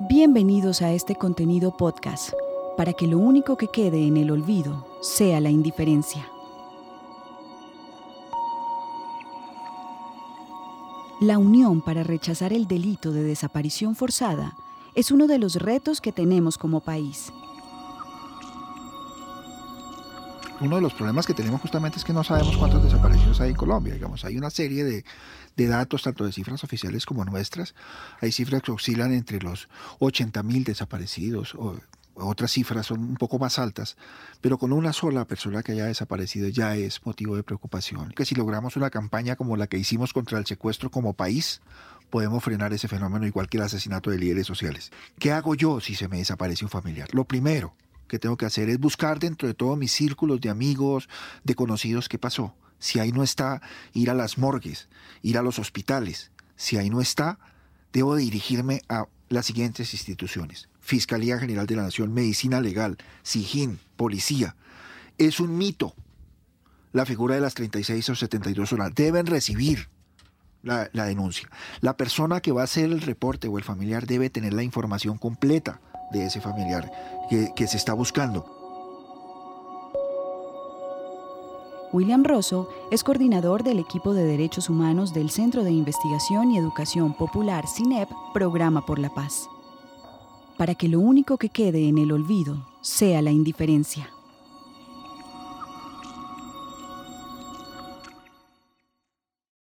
Bienvenidos a este contenido podcast, para que lo único que quede en el olvido sea la indiferencia. La unión para rechazar el delito de desaparición forzada es uno de los retos que tenemos como país. Uno de los problemas que tenemos justamente es que no sabemos cuántos desaparecidos hay en Colombia. Digamos, hay una serie de, de datos, tanto de cifras oficiales como nuestras. Hay cifras que oscilan entre los 80 mil desaparecidos, o otras cifras son un poco más altas, pero con una sola persona que haya desaparecido ya es motivo de preocupación. Que si logramos una campaña como la que hicimos contra el secuestro como país, podemos frenar ese fenómeno igual que el asesinato de líderes sociales. ¿Qué hago yo si se me desaparece un familiar? Lo primero que tengo que hacer es buscar dentro de todos mis círculos de amigos, de conocidos qué pasó. Si ahí no está, ir a las morgues, ir a los hospitales. Si ahí no está, debo dirigirme a las siguientes instituciones. Fiscalía General de la Nación, Medicina Legal, SIGIN, Policía. Es un mito la figura de las 36 o 72 horas. Deben recibir la, denuncia. La persona que va a hacer el reporte o el familiar debe tener la información completa de ese familiar que, se está buscando. William Rosso es coordinador del equipo de derechos humanos del Centro de Investigación y Educación Popular CINEP, Programa por la Paz. Para que lo único que quede en el olvido sea la indiferencia.